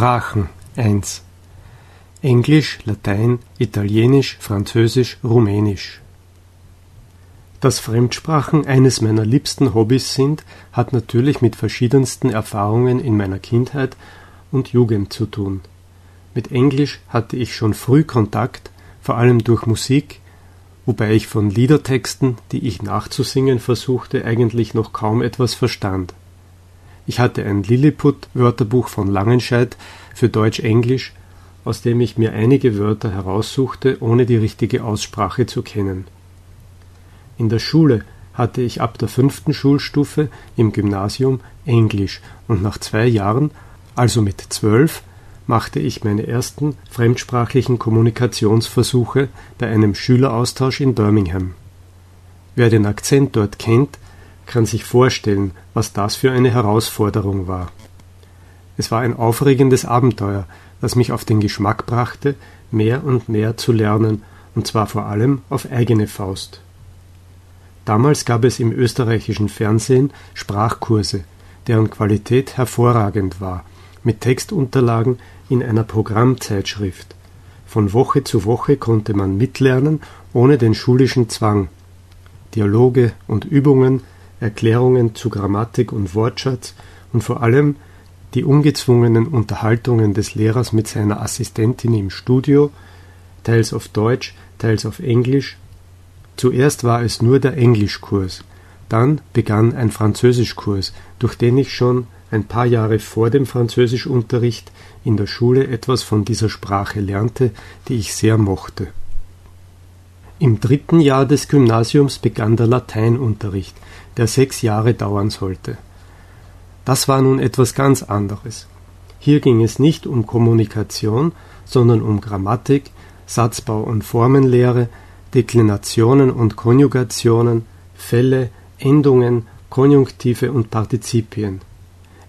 Sprachen 1 Englisch, Latein, Italienisch, Französisch, Rumänisch Dass Fremdsprachen eines meiner liebsten Hobbys sind, hat natürlich mit verschiedensten Erfahrungen in meiner Kindheit und Jugend zu tun. Mit Englisch hatte ich schon früh Kontakt, vor allem durch Musik, wobei ich von Liedertexten, die ich nachzusingen versuchte, eigentlich noch kaum etwas verstand. Ich hatte ein Lilliput-Wörterbuch von Langenscheidt für Deutsch-Englisch, aus dem ich mir einige Wörter heraussuchte, ohne die richtige Aussprache zu kennen. In der Schule hatte ich ab der fünften Schulstufe im Gymnasium Englisch und nach zwei Jahren, also mit zwölf, machte ich meine ersten fremdsprachlichen Kommunikationsversuche bei einem Schüleraustausch in Birmingham. Wer den Akzent dort kennt, kann sich vorstellen, was das für eine Herausforderung war. Es war ein aufregendes Abenteuer, das mich auf den Geschmack brachte, mehr und mehr zu lernen, und zwar vor allem auf eigene Faust. Damals gab es im österreichischen Fernsehen Sprachkurse, deren Qualität hervorragend war, mit Textunterlagen in einer Programmzeitschrift. Von Woche zu Woche konnte man mitlernen, ohne den schulischen Zwang. Dialoge und Übungen Erklärungen zu Grammatik und Wortschatz und vor allem die ungezwungenen Unterhaltungen des Lehrers mit seiner Assistentin im Studio, teils auf Deutsch, teils auf Englisch. Zuerst war es nur der Englischkurs, dann begann ein Französischkurs, durch den ich schon ein paar Jahre vor dem Französischunterricht in der Schule etwas von dieser Sprache lernte, die ich sehr mochte. Im dritten Jahr des Gymnasiums begann der Lateinunterricht, der sechs Jahre dauern sollte. Das war nun etwas ganz anderes. Hier ging es nicht um Kommunikation, sondern um Grammatik, Satzbau und Formenlehre, Deklinationen und Konjugationen, Fälle, Endungen, Konjunktive und Partizipien.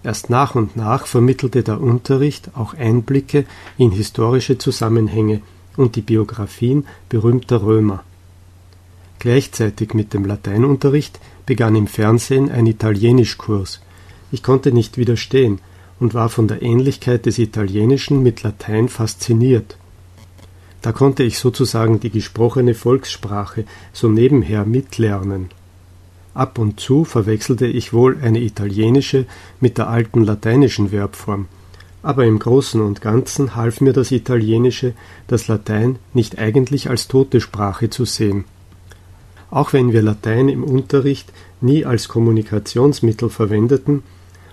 Erst nach und nach vermittelte der Unterricht auch Einblicke in historische Zusammenhänge und die Biografien berühmter Römer. Gleichzeitig mit dem Lateinunterricht begann im Fernsehen ein Italienischkurs. Ich konnte nicht widerstehen und war von der Ähnlichkeit des Italienischen mit Latein fasziniert. Da konnte ich sozusagen die gesprochene Volkssprache so nebenher mitlernen. Ab und zu verwechselte ich wohl eine italienische mit der alten lateinischen Verbform, aber im Großen und Ganzen half mir das Italienische, das Latein nicht eigentlich als tote Sprache zu sehen. Auch wenn wir Latein im Unterricht nie als Kommunikationsmittel verwendeten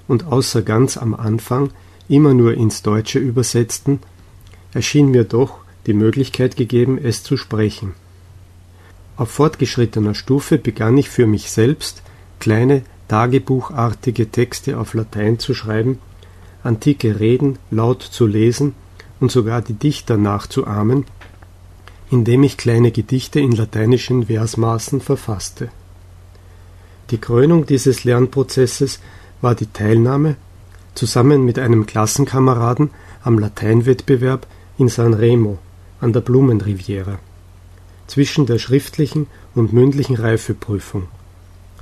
und außer ganz am Anfang immer nur ins Deutsche übersetzten, erschien mir doch die Möglichkeit gegeben, es zu sprechen. Auf fortgeschrittener Stufe begann ich für mich selbst kleine tagebuchartige Texte auf Latein zu schreiben, antike Reden laut zu lesen und sogar die Dichter nachzuahmen, indem ich kleine Gedichte in lateinischen Versmaßen verfasste. Die Krönung dieses Lernprozesses war die Teilnahme, zusammen mit einem Klassenkameraden, am Lateinwettbewerb in San Remo an der Blumenriviera, zwischen der schriftlichen und mündlichen Reifeprüfung,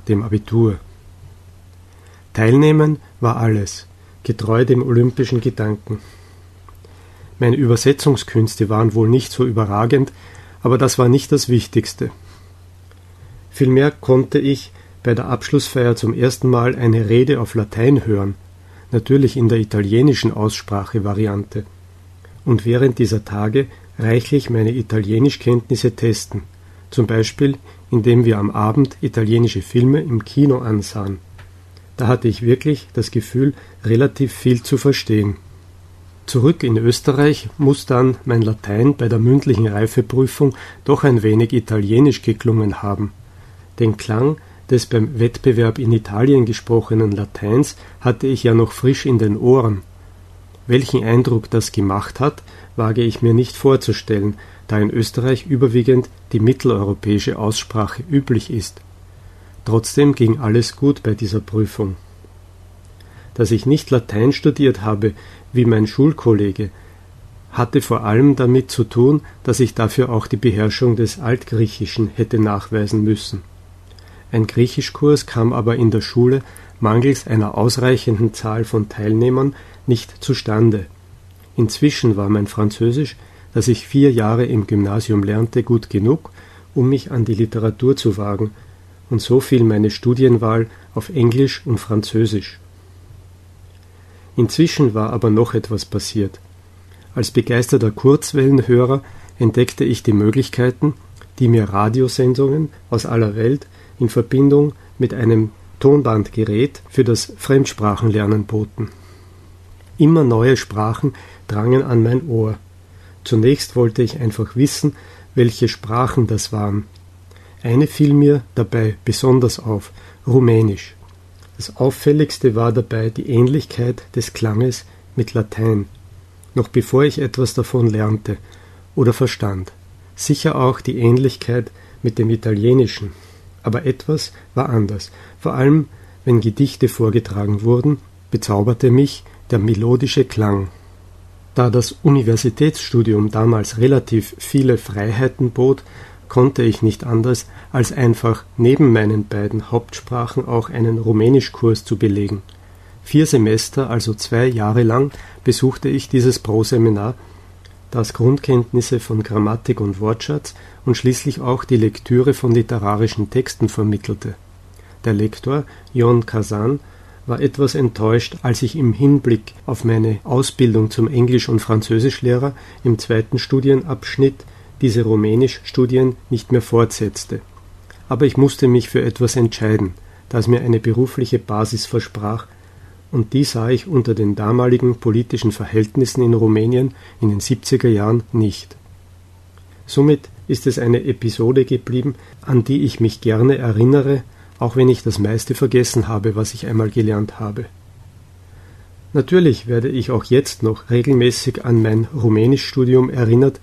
dem Abitur. Teilnehmen war alles, getreu dem olympischen Gedanken. Meine Übersetzungskünste waren wohl nicht so überragend, aber das war nicht das Wichtigste. Vielmehr konnte ich bei der Abschlussfeier zum ersten Mal eine Rede auf Latein hören, natürlich in der italienischen Aussprachevariante, und während dieser Tage reichlich meine Italienischkenntnisse testen, zum Beispiel indem wir am Abend italienische Filme im Kino ansahen. Da hatte ich wirklich das Gefühl, relativ viel zu verstehen. Zurück in Österreich muss dann mein Latein bei der mündlichen Reifeprüfung doch ein wenig italienisch geklungen haben. Den Klang des beim Wettbewerb in Italien gesprochenen Lateins hatte ich ja noch frisch in den Ohren. Welchen Eindruck das gemacht hat, wage ich mir nicht vorzustellen, da in Österreich überwiegend die mitteleuropäische Aussprache üblich ist. Trotzdem ging alles gut bei dieser Prüfung. Dass ich nicht Latein studiert habe, wie mein Schulkollege, hatte vor allem damit zu tun, dass ich dafür auch die Beherrschung des Altgriechischen hätte nachweisen müssen. Ein Griechischkurs kam aber in der Schule mangels einer ausreichenden Zahl von Teilnehmern nicht zustande. Inzwischen war mein Französisch, das ich vier Jahre im Gymnasium lernte, gut genug, um mich an die Literatur zu wagen, und so fiel meine Studienwahl auf Englisch und Französisch. Inzwischen war aber noch etwas passiert. Als begeisterter Kurzwellenhörer entdeckte ich die Möglichkeiten, die mir Radiosendungen aus aller Welt in Verbindung mit einem Tonbandgerät für das Fremdsprachenlernen boten. Immer neue Sprachen drangen an mein Ohr. Zunächst wollte ich einfach wissen, welche Sprachen das waren. Eine fiel mir dabei besonders auf, Rumänisch. Das auffälligste war dabei die Ähnlichkeit des Klanges mit Latein, noch bevor ich etwas davon lernte oder verstand. Sicher auch die Ähnlichkeit mit dem Italienischen. Aber etwas war anders. Vor allem, wenn Gedichte vorgetragen wurden, bezauberte mich der melodische Klang. Da das Universitätsstudium damals relativ viele Freiheiten bot, konnte ich nicht anders, als einfach neben meinen beiden Hauptsprachen auch einen Rumänischkurs zu belegen. Vier Semester, also zwei Jahre lang, besuchte ich dieses Pro-Seminar, das Grundkenntnisse von Grammatik und Wortschatz und schließlich auch die Lektüre von literarischen Texten vermittelte. Der Lektor, Jon Kazan, war etwas enttäuscht, als ich im Hinblick auf meine Ausbildung zum Englisch- und Französischlehrer im zweiten Studienabschnitt diese Rumänisch-Studien nicht mehr fortsetzte. Aber ich musste mich für etwas entscheiden, das mir eine berufliche Basis versprach, und die sah ich unter den damaligen politischen Verhältnissen in Rumänien in den 70er Jahren nicht. Somit ist es eine Episode geblieben, an die ich mich gerne erinnere, auch wenn ich das meiste vergessen habe, was ich einmal gelernt habe. Natürlich werde ich auch jetzt noch regelmäßig an mein Rumänischstudium erinnert,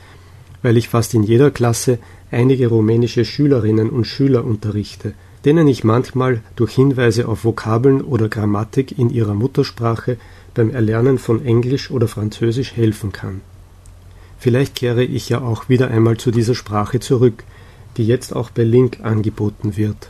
weil ich fast in jeder Klasse einige rumänische Schülerinnen und Schüler unterrichte, denen ich manchmal durch Hinweise auf Vokabeln oder Grammatik in ihrer Muttersprache beim Erlernen von Englisch oder Französisch helfen kann. Vielleicht kehre ich ja auch wieder einmal zu dieser Sprache zurück, die jetzt auch bei Link angeboten wird.